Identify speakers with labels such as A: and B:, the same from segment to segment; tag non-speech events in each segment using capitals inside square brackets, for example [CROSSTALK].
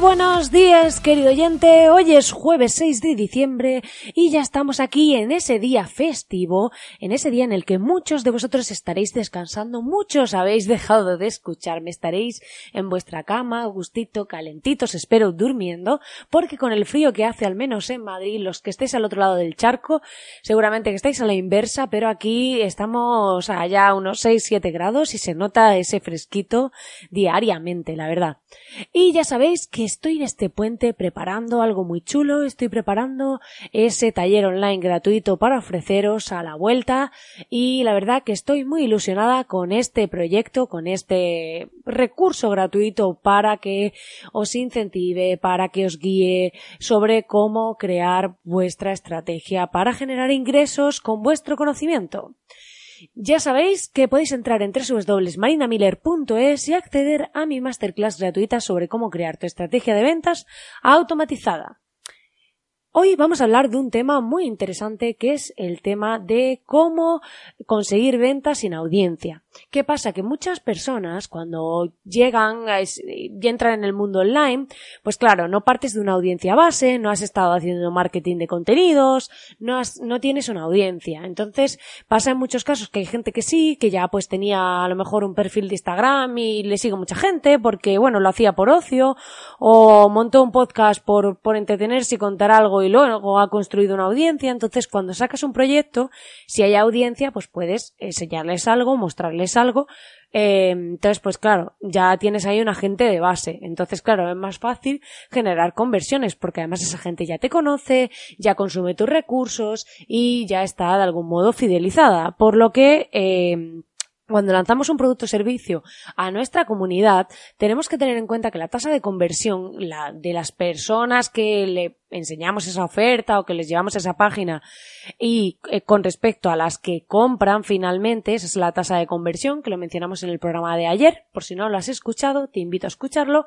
A: Buenos días, querido oyente. Hoy es jueves 6 de diciembre y ya estamos aquí en ese día festivo, en ese día en el que muchos de vosotros estaréis descansando, muchos habéis [LAUGHS] dejado de escucharme, estaréis en vuestra cama, gustito, calentitos, espero durmiendo, porque con el frío que hace al menos en Madrid, los que estéis al otro lado del charco, seguramente que estáis a la inversa, pero aquí estamos allá a unos 6-7 grados y se nota ese fresquito diariamente, la verdad. Y ya sabéis que estoy en este puente preparando algo muy chulo, estoy preparando ese taller online gratuito para ofreceros a la vuelta y la verdad que estoy muy ilusionada con este proyecto, con este recurso gratuito para que os incentive, para que os guíe sobre cómo crear vuestra estrategia para generar ingresos con vuestro conocimiento. Ya sabéis que podéis entrar en www.marinamiller.es y acceder a mi masterclass gratuita sobre cómo crear tu estrategia de ventas automatizada. Hoy vamos a hablar de un tema muy interesante que es el tema de cómo conseguir ventas sin audiencia. ¿Qué pasa? Que muchas personas cuando llegan y entran en el mundo online, pues claro, no partes de una audiencia base, no has estado haciendo marketing de contenidos, no, has, no tienes una audiencia. Entonces pasa en muchos casos que hay gente que sí, que ya pues tenía a lo mejor un perfil de Instagram y le sigue mucha gente porque bueno, lo hacía por ocio o montó un podcast por, por entretenerse y contar algo y luego ha construido una audiencia. Entonces, cuando sacas un proyecto, si hay audiencia, pues puedes enseñarles algo, mostrarles algo. Eh, entonces, pues claro, ya tienes ahí un agente de base. Entonces, claro, es más fácil generar conversiones porque además esa gente ya te conoce, ya consume tus recursos y ya está de algún modo fidelizada. Por lo que, eh, cuando lanzamos un producto o servicio a nuestra comunidad, tenemos que tener en cuenta que la tasa de conversión la, de las personas que le enseñamos esa oferta o que les llevamos esa página y eh, con respecto a las que compran finalmente, esa es la tasa de conversión que lo mencionamos en el programa de ayer, por si no lo has escuchado, te invito a escucharlo,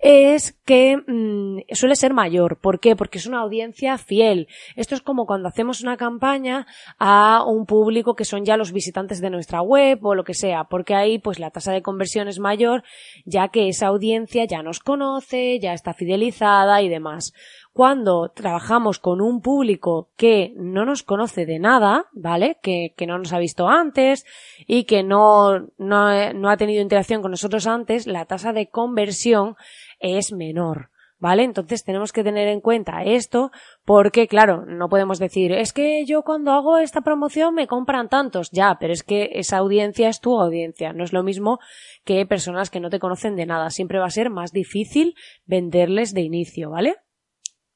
A: es que mm, suele ser mayor. ¿Por qué? Porque es una audiencia fiel. Esto es como cuando hacemos una campaña a un público que son ya los visitantes de nuestra web o lo que sea, porque ahí pues la tasa de conversión es mayor ya que esa audiencia ya nos conoce, ya está fidelizada y demás cuando trabajamos con un público que no nos conoce de nada, ¿vale? Que, que no nos ha visto antes y que no, no, no ha tenido interacción con nosotros antes, la tasa de conversión es menor. ¿Vale? Entonces tenemos que tener en cuenta esto porque, claro, no podemos decir, es que yo cuando hago esta promoción me compran tantos, ya, pero es que esa audiencia es tu audiencia, no es lo mismo que personas que no te conocen de nada, siempre va a ser más difícil venderles de inicio, ¿vale?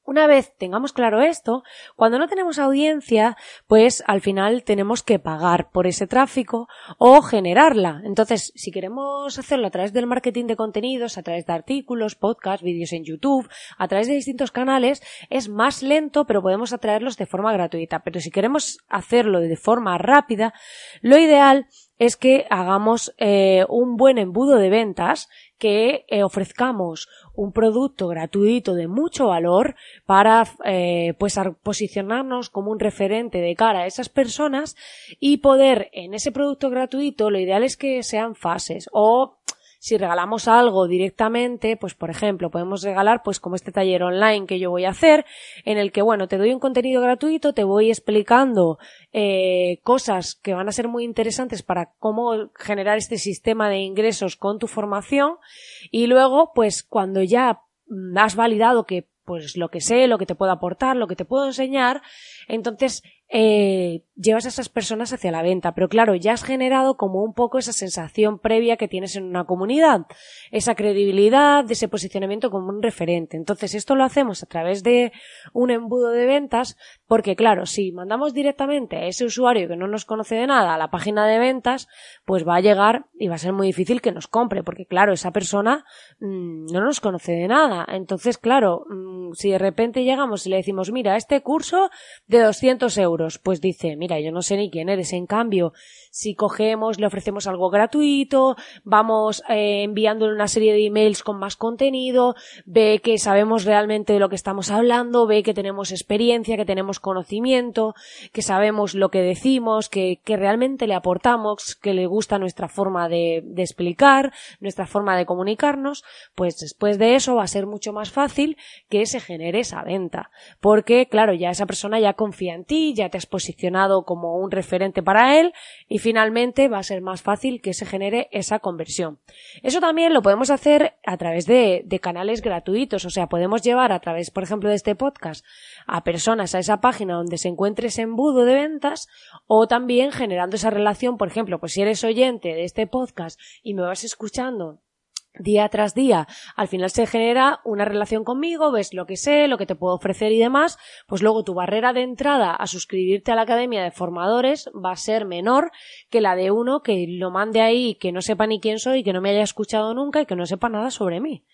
A: Una vez tengamos claro esto, cuando no tenemos audiencia, pues al final tenemos que pagar por ese tráfico o generarla. Entonces, si queremos hacerlo a través del marketing de contenidos, a través de artículos, podcasts, vídeos en YouTube, a través de distintos canales, es más lento, pero podemos atraerlos de forma gratuita. Pero si queremos hacerlo de forma rápida, lo ideal es que hagamos eh, un buen embudo de ventas, que eh, ofrezcamos un producto gratuito de mucho valor para eh, pues posicionarnos como un referente de cara a esas personas y poder en ese producto gratuito lo ideal es que sean fases o si regalamos algo directamente, pues por ejemplo, podemos regalar pues como este taller online que yo voy a hacer, en el que bueno, te doy un contenido gratuito, te voy explicando eh, cosas que van a ser muy interesantes para cómo generar este sistema de ingresos con tu formación. Y luego pues cuando ya has validado que pues lo que sé, lo que te puedo aportar, lo que te puedo enseñar, entonces eh, llevas a esas personas hacia la venta. Pero claro, ya has generado como un poco esa sensación previa que tienes en una comunidad, esa credibilidad, ese posicionamiento como un referente. Entonces, esto lo hacemos a través de un embudo de ventas Porque claro, si mandamos directamente a ese usuario que no nos conoce de nada a la página de ventas, pues va a llegar y va a ser muy difícil que nos compre, porque claro, esa persona mmm, no nos conoce de nada. Entonces, claro, mmm, si de repente llegamos y le decimos, mira, este curso de 200 euros, pues dice, mira, yo no sé ni quién eres. En cambio, si cogemos, le ofrecemos algo gratuito, vamos eh, enviándole una serie de emails con más contenido, ve que sabemos realmente de lo que estamos hablando, ve que tenemos experiencia, que tenemos conocimiento, que sabemos lo que decimos, que, realmente le aportamos, que le gusta nuestra forma de, explicar, nuestra forma de comunicarnos, pues después de eso va a ser mucho más fácil que se genere esa venta. Porque, claro, ya esa persona ya confía en ti, ya te has posicionado como un referente para él y finalmente va a ser más fácil que se genere esa conversión. Eso también lo podemos hacer a través de canales gratuitos, o sea, podemos llevar a través, por ejemplo, de este podcast a personas a esa página donde se encuentre ese embudo de ventas o también generando esa relación, por ejemplo, pues si eres oyente de este podcast y me vas escuchando día tras día, al final se genera una relación conmigo, ves lo que sé, lo que te puedo ofrecer y demás, pues luego tu barrera de entrada a suscribirte a la Academia de Formadores va a ser menor que la de uno que lo mande ahí, que no sepa ni quién soy, que no me haya escuchado nunca y que no sepa nada sobre mí.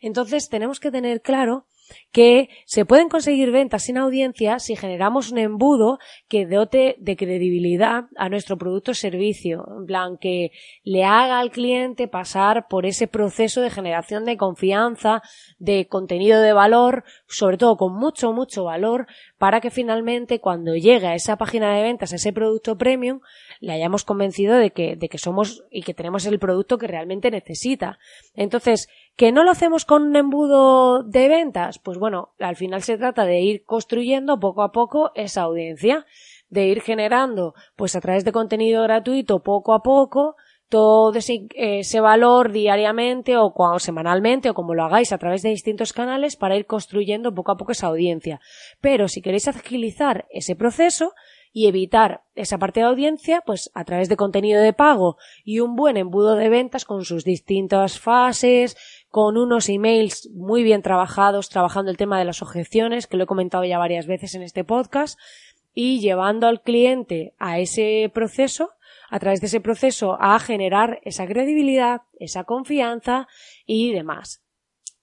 A: Entonces tenemos que tener claro que se pueden conseguir ventas sin audiencia si generamos un embudo que dote de credibilidad a nuestro producto o servicio, en plan que le haga al cliente pasar por ese proceso de generación de confianza, de contenido de valor, sobre todo con mucho, mucho valor, para que finalmente cuando llegue a esa página de ventas, a ese producto premium, le hayamos convencido de que, de que somos y que tenemos el producto que realmente necesita. Entonces, ¿Que no lo hacemos con un embudo de ventas? Pues bueno, al final se trata de ir construyendo poco a poco esa audiencia, de ir generando, pues a través de contenido gratuito poco a poco, todo ese, valor diariamente o, o semanalmente o como lo hagáis a través de distintos canales para ir construyendo poco a poco esa audiencia. Pero si queréis agilizar ese proceso, y evitar esa parte de audiencia, pues a través de contenido de pago y un buen embudo de ventas con sus distintas fases, con unos emails muy bien trabajados, trabajando el tema de las objeciones, que lo he comentado ya varias veces en este podcast, y llevando al cliente a ese proceso, a través de ese proceso, a generar esa credibilidad, esa confianza y demás.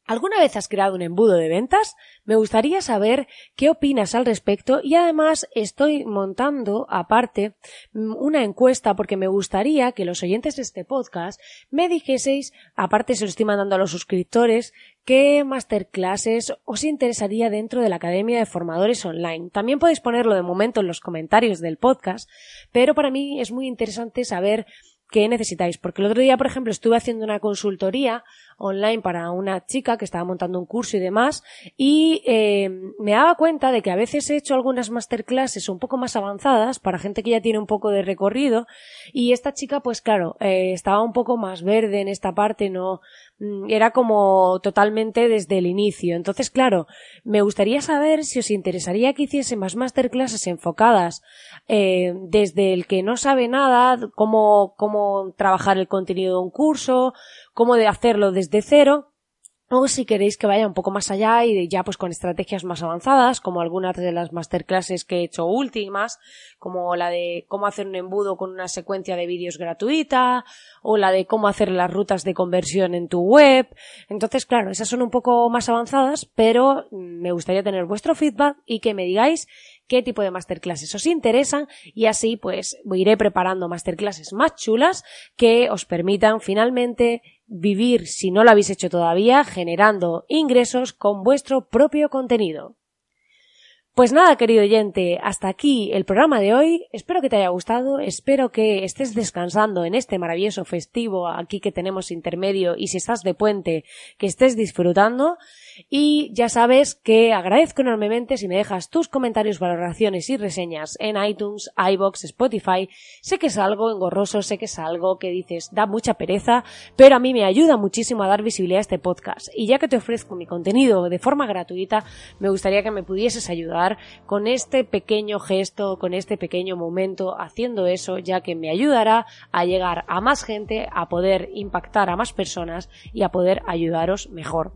A: ¿Alguna vez has creado un embudo de ventas? Me gustaría saber qué opinas al respecto y además estoy montando aparte mm, una encuesta porque me gustaría que los oyentes de este podcast me dijeseis, aparte se lo estoy mandando a los suscriptores, qué masterclasses os interesaría dentro de la Academia de Formadores Online. También podéis ponerlo de momento en los comentarios del podcast, pero para mí es muy interesante saber qué necesitáis. Porque el otro día, por ejemplo, estuve haciendo una consultoría online para una chica que estaba montando un curso y demás y eh, me daba cuenta de que a veces he hecho algunas masterclasses un poco más avanzadas para gente que ya tiene un poco de recorrido y esta chica pues claro eh, estaba un poco más verde en esta parte no mm, era como totalmente desde el inicio. Entonces claro me gustaría saber si os interesaría que hiciese más masterclasses enfocadas eh, desde el que no sabe nada cómo cómo trabajar el contenido de un curso cómo de hacerlo desde cero o si queréis que vaya un poco más allá y ya pues con estrategias más avanzadas, como algunas de las masterclasses que he hecho últimas, como la de cómo hacer un embudo con una secuencia de vídeos gratuita, o la de cómo hacer las rutas de conversión en tu web. Entonces, claro, esas son un poco más avanzadas, pero me gustaría tener vuestro feedback y que me digáis qué tipo de masterclasses os interesan y así pues iré preparando masterclasses más chulas que os permitan finalmente vivir, si no lo habéis hecho todavía, generando ingresos con vuestro propio contenido. Pues nada, querido oyente, hasta aquí el programa de hoy. Espero que te haya gustado, espero que estés descansando en este maravilloso festivo aquí que tenemos intermedio y si estás de puente, que estés disfrutando. Y ya sabes que agradezco enormemente si me dejas tus comentarios, valoraciones y reseñas en iTunes, iBox, Spotify. Sé que es algo engorroso, sé que es algo que dices da mucha pereza, pero a mí me ayuda muchísimo a dar visibilidad a este podcast. Y ya que te ofrezco mi contenido de forma gratuita, me gustaría que me pudieses con este pequeño gesto, con este pequeño momento, haciendo eso, ya que me ayudará a llegar a más gente, a poder impactar a más personas y a poder ayudaros mejor.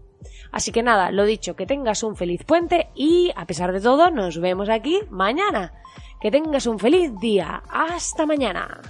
A: Así que nada, lo dicho, que tengas un feliz puente y, a pesar de todo, nos vemos aquí mañana. Que tengas un feliz día. Hasta mañana.